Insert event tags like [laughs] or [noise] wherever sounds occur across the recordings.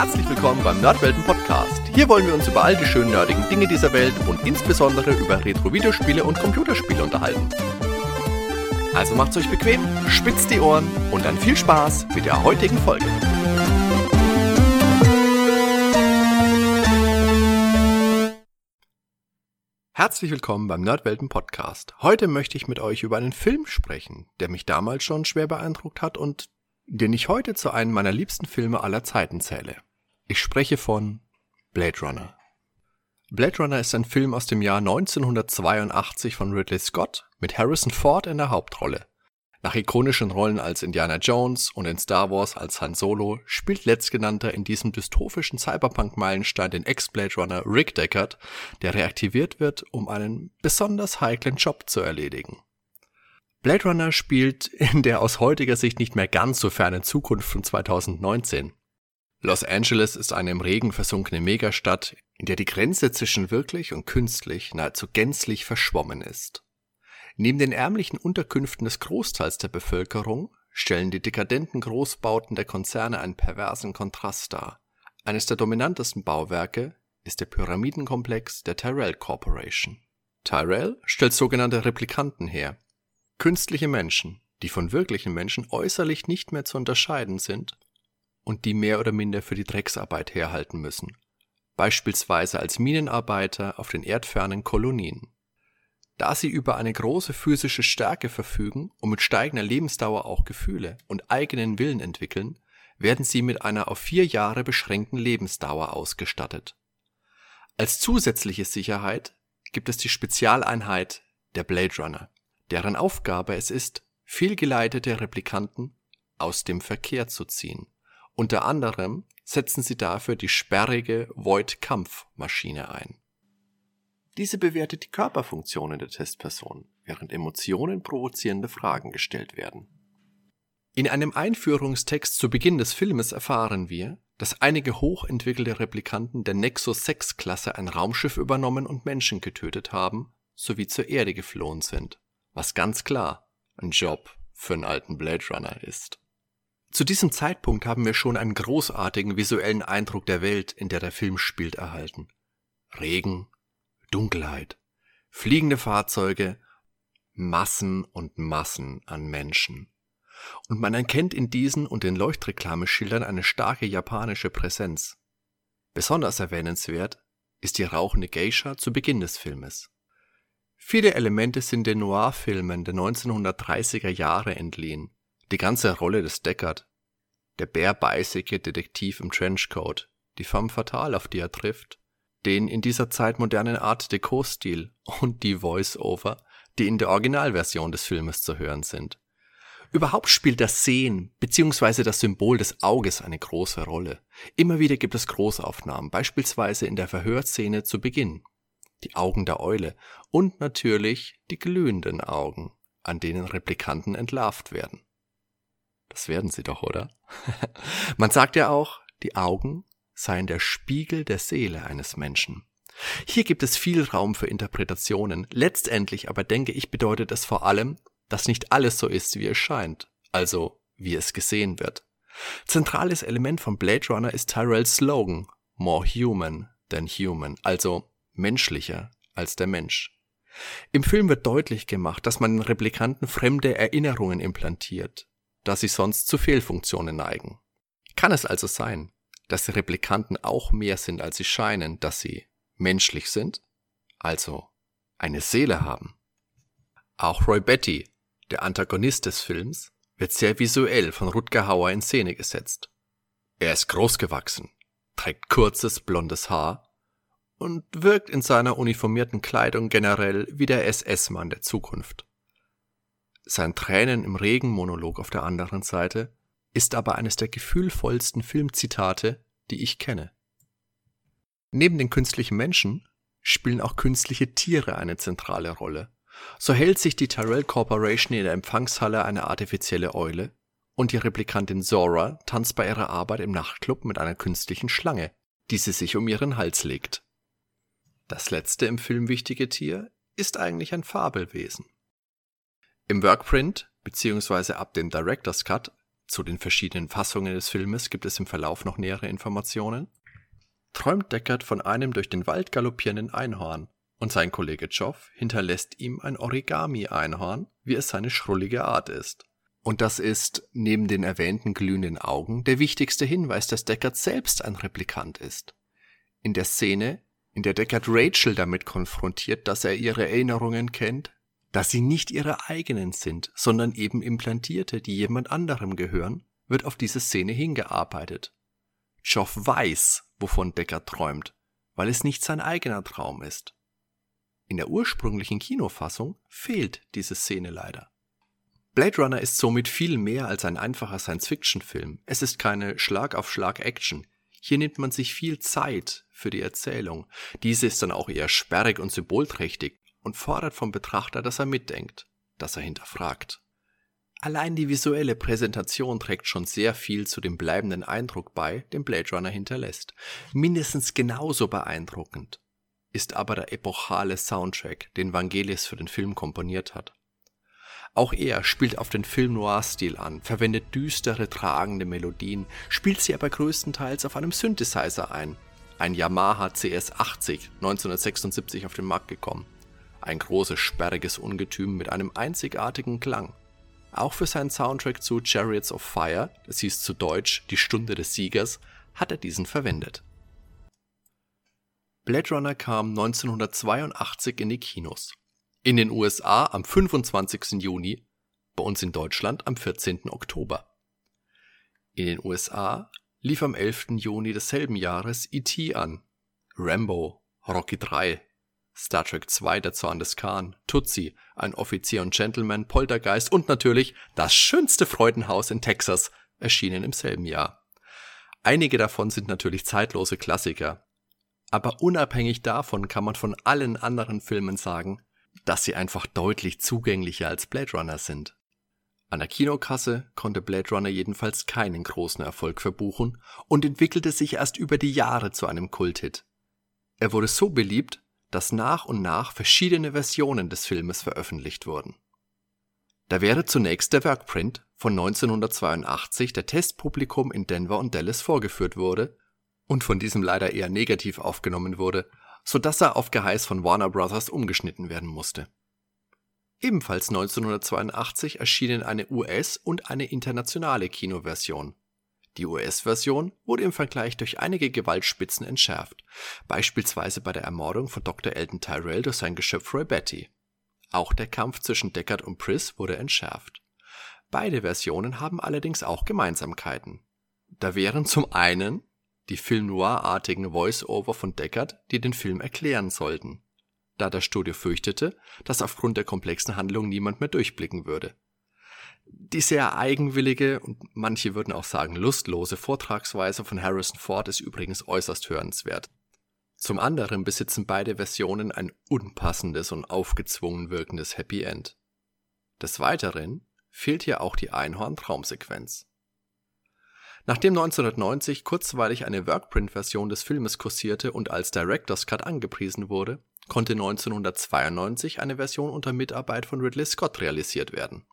Herzlich willkommen beim Nerdwelten Podcast. Hier wollen wir uns über all die schönen nerdigen Dinge dieser Welt und insbesondere über Retro-Videospiele und Computerspiele unterhalten. Also macht's euch bequem, spitzt die Ohren und dann viel Spaß mit der heutigen Folge. Herzlich willkommen beim Nerdwelten Podcast. Heute möchte ich mit euch über einen Film sprechen, der mich damals schon schwer beeindruckt hat und den ich heute zu einem meiner liebsten Filme aller Zeiten zähle. Ich spreche von Blade Runner. Blade Runner ist ein Film aus dem Jahr 1982 von Ridley Scott mit Harrison Ford in der Hauptrolle. Nach ikonischen Rollen als Indiana Jones und in Star Wars als Han Solo spielt letztgenannter in diesem dystopischen Cyberpunk-Meilenstein den Ex-Blade Runner Rick Deckard, der reaktiviert wird, um einen besonders heiklen Job zu erledigen. Blade Runner spielt in der aus heutiger Sicht nicht mehr ganz so fernen Zukunft von 2019. Los Angeles ist eine im Regen versunkene Megastadt, in der die Grenze zwischen wirklich und künstlich nahezu gänzlich verschwommen ist. Neben den ärmlichen Unterkünften des Großteils der Bevölkerung stellen die dekadenten Großbauten der Konzerne einen perversen Kontrast dar. Eines der dominantesten Bauwerke ist der Pyramidenkomplex der Tyrell Corporation. Tyrell stellt sogenannte Replikanten her. Künstliche Menschen, die von wirklichen Menschen äußerlich nicht mehr zu unterscheiden sind und die mehr oder minder für die Drecksarbeit herhalten müssen, beispielsweise als Minenarbeiter auf den erdfernen Kolonien. Da sie über eine große physische Stärke verfügen und mit steigender Lebensdauer auch Gefühle und eigenen Willen entwickeln, werden sie mit einer auf vier Jahre beschränkten Lebensdauer ausgestattet. Als zusätzliche Sicherheit gibt es die Spezialeinheit der Blade Runner, deren Aufgabe es ist, fehlgeleitete Replikanten aus dem Verkehr zu ziehen. Unter anderem setzen sie dafür die sperrige Void-Kampfmaschine ein. Diese bewertet die Körperfunktionen der Testperson, während Emotionen provozierende Fragen gestellt werden. In einem Einführungstext zu Beginn des Filmes erfahren wir, dass einige hochentwickelte Replikanten der Nexus 6 Klasse ein Raumschiff übernommen und Menschen getötet haben, sowie zur Erde geflohen sind, was ganz klar ein Job für einen alten Blade Runner ist. Zu diesem Zeitpunkt haben wir schon einen großartigen visuellen Eindruck der Welt, in der der Film spielt, erhalten. Regen, Dunkelheit, fliegende Fahrzeuge, Massen und Massen an Menschen. Und man erkennt in diesen und den Leuchtreklameschildern eine starke japanische Präsenz. Besonders erwähnenswert ist die rauchende Geisha zu Beginn des Filmes. Viele Elemente sind den Noir-Filmen der 1930er Jahre entliehen. Die ganze Rolle des Deckard, der bärbeißige Detektiv im Trenchcoat, die femme fatale, auf die er trifft, den in dieser Zeit modernen Art Deco-Stil und die Voice-Over, die in der Originalversion des Filmes zu hören sind. Überhaupt spielt das Sehen bzw. das Symbol des Auges eine große Rolle. Immer wieder gibt es Großaufnahmen, beispielsweise in der Verhörszene zu Beginn. Die Augen der Eule und natürlich die glühenden Augen, an denen Replikanten entlarvt werden. Das werden sie doch, oder? [laughs] Man sagt ja auch, die Augen seien der Spiegel der Seele eines Menschen. Hier gibt es viel Raum für Interpretationen. Letztendlich aber denke ich bedeutet es vor allem, dass nicht alles so ist, wie es scheint, also wie es gesehen wird. Zentrales Element von Blade Runner ist Tyrells Slogan More human than human, also menschlicher als der Mensch. Im Film wird deutlich gemacht, dass man den Replikanten fremde Erinnerungen implantiert, da sie sonst zu Fehlfunktionen neigen. Kann es also sein, dass die Replikanten auch mehr sind, als sie scheinen, dass sie menschlich sind, also eine Seele haben. Auch Roy Betty, der Antagonist des Films, wird sehr visuell von Rutger Hauer in Szene gesetzt. Er ist großgewachsen, trägt kurzes blondes Haar und wirkt in seiner uniformierten Kleidung generell wie der SS-Mann der Zukunft. Sein Tränen im Regen Monolog auf der anderen Seite ist aber eines der gefühlvollsten Filmzitate, die ich kenne. Neben den künstlichen Menschen spielen auch künstliche Tiere eine zentrale Rolle. So hält sich die Tyrell Corporation in der Empfangshalle eine artifizielle Eule und die Replikantin Zora tanzt bei ihrer Arbeit im Nachtclub mit einer künstlichen Schlange, die sie sich um ihren Hals legt. Das letzte im Film wichtige Tier ist eigentlich ein Fabelwesen. Im Workprint bzw. ab dem Director's Cut zu den verschiedenen Fassungen des Filmes gibt es im Verlauf noch nähere Informationen, träumt Deckard von einem durch den Wald galoppierenden Einhorn und sein Kollege Joff hinterlässt ihm ein Origami-Einhorn, wie es seine schrullige Art ist. Und das ist, neben den erwähnten glühenden Augen, der wichtigste Hinweis, dass Deckard selbst ein Replikant ist. In der Szene, in der Deckard Rachel damit konfrontiert, dass er ihre Erinnerungen kennt, dass sie nicht ihre eigenen sind, sondern eben Implantierte, die jemand anderem gehören, wird auf diese Szene hingearbeitet. Joff weiß, wovon Deckard träumt, weil es nicht sein eigener Traum ist. In der ursprünglichen Kinofassung fehlt diese Szene leider. Blade Runner ist somit viel mehr als ein einfacher Science-Fiction-Film. Es ist keine Schlag-auf-Schlag-Action. Hier nimmt man sich viel Zeit für die Erzählung. Diese ist dann auch eher sperrig und symbolträchtig und fordert vom Betrachter, dass er mitdenkt, dass er hinterfragt. Allein die visuelle Präsentation trägt schon sehr viel zu dem bleibenden Eindruck bei, den Blade Runner hinterlässt. Mindestens genauso beeindruckend ist aber der epochale Soundtrack, den Vangelis für den Film komponiert hat. Auch er spielt auf den Film-Noir-Stil an, verwendet düstere, tragende Melodien, spielt sie aber größtenteils auf einem Synthesizer ein. Ein Yamaha CS80, 1976 auf den Markt gekommen. Ein großes, sperriges Ungetüm mit einem einzigartigen Klang. Auch für seinen Soundtrack zu Chariots of Fire, das hieß zu Deutsch Die Stunde des Siegers, hat er diesen verwendet. Blade Runner kam 1982 in die Kinos. In den USA am 25. Juni, bei uns in Deutschland am 14. Oktober. In den USA lief am 11. Juni desselben Jahres E.T. an, Rambo, Rocky 3, Star Trek 2, der Zorn des Khan, Tutsi, ein Offizier und Gentleman, Poltergeist und natürlich das schönste Freudenhaus in Texas erschienen im selben Jahr. Einige davon sind natürlich zeitlose Klassiker, aber unabhängig davon kann man von allen anderen Filmen sagen, dass sie einfach deutlich zugänglicher als Blade Runner sind. An der Kinokasse konnte Blade Runner jedenfalls keinen großen Erfolg verbuchen und entwickelte sich erst über die Jahre zu einem Kulthit. Er wurde so beliebt, dass nach und nach verschiedene Versionen des Filmes veröffentlicht wurden. Da wäre zunächst der Workprint von 1982 der Testpublikum in Denver und Dallas vorgeführt wurde und von diesem leider eher negativ aufgenommen wurde, so dass er auf Geheiß von Warner Bros. umgeschnitten werden musste. Ebenfalls 1982 erschienen eine US- und eine internationale Kinoversion. Die US-Version wurde im Vergleich durch einige Gewaltspitzen entschärft, beispielsweise bei der Ermordung von Dr. Elton Tyrell durch sein Geschöpf Roy Betty. Auch der Kampf zwischen Deckard und Pris wurde entschärft. Beide Versionen haben allerdings auch Gemeinsamkeiten. Da wären zum einen die Film-Noir-artigen Voice-Over von Deckard, die den Film erklären sollten, da das Studio fürchtete, dass aufgrund der komplexen Handlung niemand mehr durchblicken würde. Die sehr eigenwillige und manche würden auch sagen lustlose Vortragsweise von Harrison Ford ist übrigens äußerst hörenswert. Zum anderen besitzen beide Versionen ein unpassendes und aufgezwungen wirkendes Happy End. Des Weiteren fehlt hier auch die Einhorn-Traumsequenz. Nachdem 1990 kurzweilig eine Workprint-Version des Filmes kursierte und als Director's Cut angepriesen wurde, konnte 1992 eine Version unter Mitarbeit von Ridley Scott realisiert werden.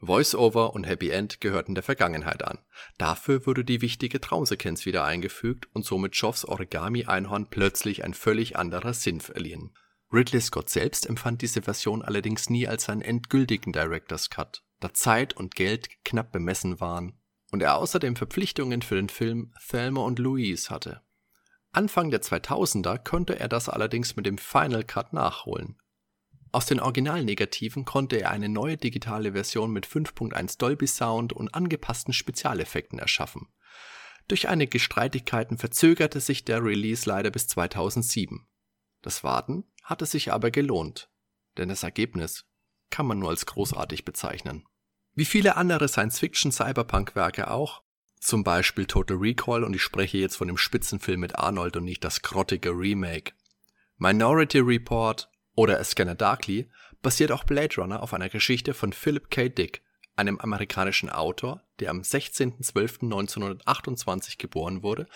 Voice-Over und Happy End gehörten der Vergangenheit an. Dafür wurde die wichtige Traumsequenz wieder eingefügt und somit Joffs Origami-Einhorn plötzlich ein völlig anderer Sinn verliehen. Ridley Scott selbst empfand diese Version allerdings nie als seinen endgültigen Director's Cut, da Zeit und Geld knapp bemessen waren und er außerdem Verpflichtungen für den Film Thelma und Louise hatte. Anfang der 2000er konnte er das allerdings mit dem Final Cut nachholen. Aus den Originalnegativen konnte er eine neue digitale Version mit 5.1 Dolby Sound und angepassten Spezialeffekten erschaffen. Durch einige Streitigkeiten verzögerte sich der Release leider bis 2007. Das Warten hatte sich aber gelohnt, denn das Ergebnis kann man nur als großartig bezeichnen. Wie viele andere Science-Fiction-Cyberpunk-Werke auch, zum Beispiel Total Recall und ich spreche jetzt von dem Spitzenfilm mit Arnold und nicht das grottige Remake. Minority Report oder A Scanner Darkly basiert auch Blade Runner auf einer Geschichte von Philip K. Dick, einem amerikanischen Autor, der am 16.12.1928 geboren wurde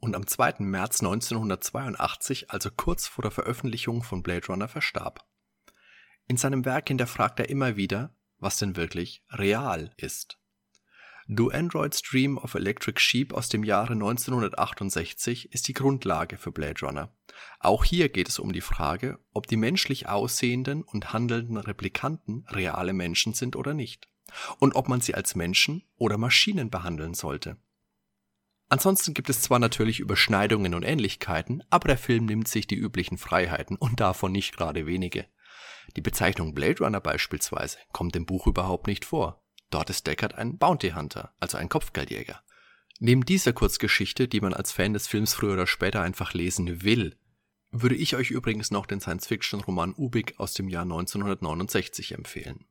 und am 2. März 1982, also kurz vor der Veröffentlichung von Blade Runner, verstarb. In seinem Werk hinterfragt er immer wieder, was denn wirklich real ist. Do Androids Dream of Electric Sheep aus dem Jahre 1968 ist die Grundlage für Blade Runner. Auch hier geht es um die Frage, ob die menschlich aussehenden und handelnden Replikanten reale Menschen sind oder nicht. Und ob man sie als Menschen oder Maschinen behandeln sollte. Ansonsten gibt es zwar natürlich Überschneidungen und Ähnlichkeiten, aber der Film nimmt sich die üblichen Freiheiten und davon nicht gerade wenige. Die Bezeichnung Blade Runner beispielsweise kommt im Buch überhaupt nicht vor. Dort ist Deckard ein Bounty Hunter, also ein Kopfgeldjäger. Neben dieser Kurzgeschichte, die man als Fan des Films früher oder später einfach lesen will, würde ich euch übrigens noch den Science-Fiction-Roman Ubik aus dem Jahr 1969 empfehlen.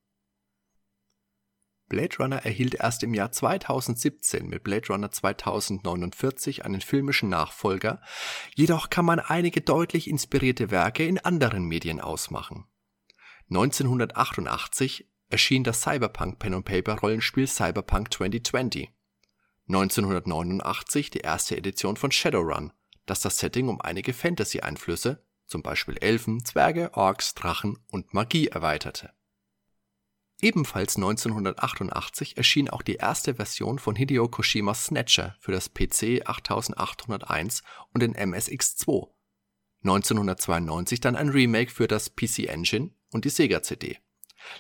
Blade Runner erhielt erst im Jahr 2017 mit Blade Runner 2049 einen filmischen Nachfolger, jedoch kann man einige deutlich inspirierte Werke in anderen Medien ausmachen. 1988 erschien das Cyberpunk Pen and Paper Rollenspiel Cyberpunk 2020. 1989 die erste Edition von Shadowrun, das das Setting um einige Fantasy-Einflüsse, zum Beispiel Elfen, Zwerge, Orks, Drachen und Magie erweiterte. Ebenfalls 1988 erschien auch die erste Version von Hideo Koshimas Snatcher für das PC 8801 und den MSX2. 1992 dann ein Remake für das PC Engine und die Sega CD.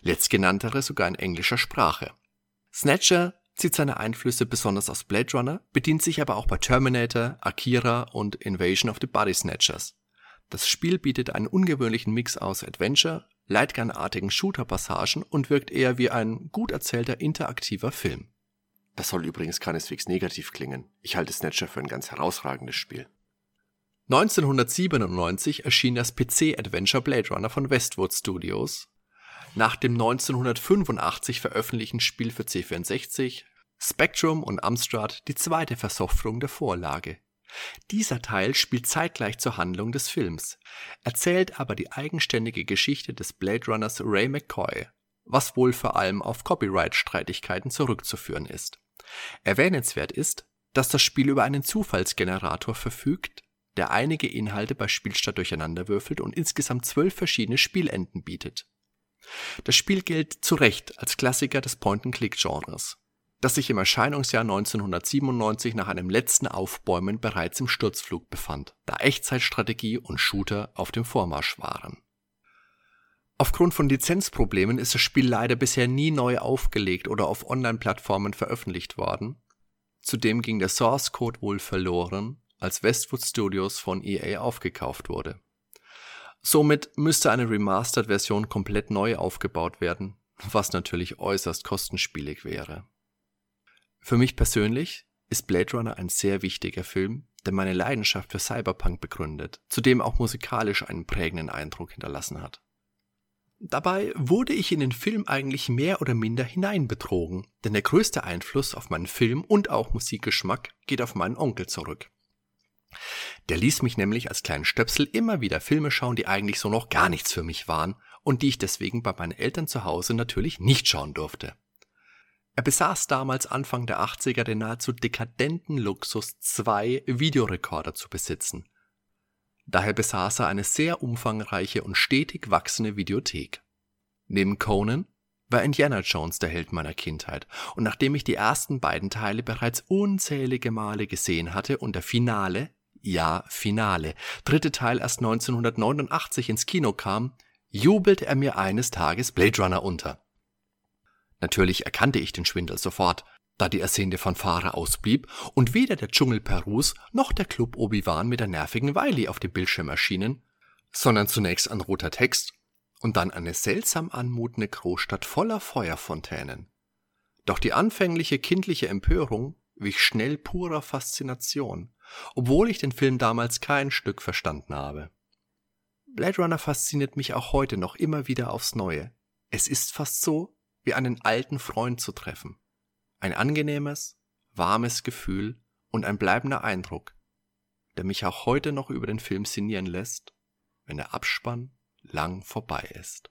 Letztgenanntere sogar in englischer Sprache. Snatcher zieht seine Einflüsse besonders aus Blade Runner, bedient sich aber auch bei Terminator, Akira und Invasion of the Body Snatchers. Das Spiel bietet einen ungewöhnlichen Mix aus Adventure, Lightgun-artigen Shooter-Passagen und wirkt eher wie ein gut erzählter interaktiver Film. Das soll übrigens keineswegs negativ klingen. Ich halte Snatcher für ein ganz herausragendes Spiel. 1997 erschien das PC-Adventure Blade Runner von Westwood Studios. Nach dem 1985 veröffentlichten Spiel für C64, Spectrum und Amstrad die zweite Versoftung der Vorlage. Dieser Teil spielt zeitgleich zur Handlung des Films, erzählt aber die eigenständige Geschichte des Blade Runners Ray McCoy, was wohl vor allem auf Copyright-Streitigkeiten zurückzuführen ist. Erwähnenswert ist, dass das Spiel über einen Zufallsgenerator verfügt, der einige Inhalte bei Spielstart durcheinanderwürfelt und insgesamt zwölf verschiedene Spielenden bietet. Das Spiel gilt zu Recht als Klassiker des Point-and-Click-Genres das sich im Erscheinungsjahr 1997 nach einem letzten Aufbäumen bereits im Sturzflug befand, da Echtzeitstrategie und Shooter auf dem Vormarsch waren. Aufgrund von Lizenzproblemen ist das Spiel leider bisher nie neu aufgelegt oder auf Online-Plattformen veröffentlicht worden. Zudem ging der Source Code wohl verloren, als Westwood Studios von EA aufgekauft wurde. Somit müsste eine Remastered-Version komplett neu aufgebaut werden, was natürlich äußerst kostenspielig wäre. Für mich persönlich ist Blade Runner ein sehr wichtiger Film, der meine Leidenschaft für Cyberpunk begründet, zudem auch musikalisch einen prägenden Eindruck hinterlassen hat. Dabei wurde ich in den Film eigentlich mehr oder minder hineinbetrogen, denn der größte Einfluss auf meinen Film und auch Musikgeschmack geht auf meinen Onkel zurück. Der ließ mich nämlich als kleinen Stöpsel immer wieder Filme schauen, die eigentlich so noch gar nichts für mich waren und die ich deswegen bei meinen Eltern zu Hause natürlich nicht schauen durfte. Er besaß damals Anfang der 80er den nahezu dekadenten Luxus, zwei Videorekorder zu besitzen. Daher besaß er eine sehr umfangreiche und stetig wachsende Videothek. Neben Conan war Indiana Jones der Held meiner Kindheit, und nachdem ich die ersten beiden Teile bereits unzählige Male gesehen hatte und der Finale, ja Finale, dritte Teil erst 1989 ins Kino kam, jubelte er mir eines Tages Blade Runner unter. Natürlich erkannte ich den Schwindel sofort, da die ersehnte Fanfare ausblieb und weder der Dschungel Perus noch der Club Obi-Wan mit der nervigen Wiley auf dem Bildschirm erschienen, sondern zunächst ein roter Text und dann eine seltsam anmutende Großstadt voller Feuerfontänen. Doch die anfängliche kindliche Empörung wich schnell purer Faszination, obwohl ich den Film damals kein Stück verstanden habe. Blade Runner fasziniert mich auch heute noch immer wieder aufs Neue. Es ist fast so, wie einen alten Freund zu treffen. Ein angenehmes, warmes Gefühl und ein bleibender Eindruck, der mich auch heute noch über den Film sinnieren lässt, wenn der Abspann lang vorbei ist.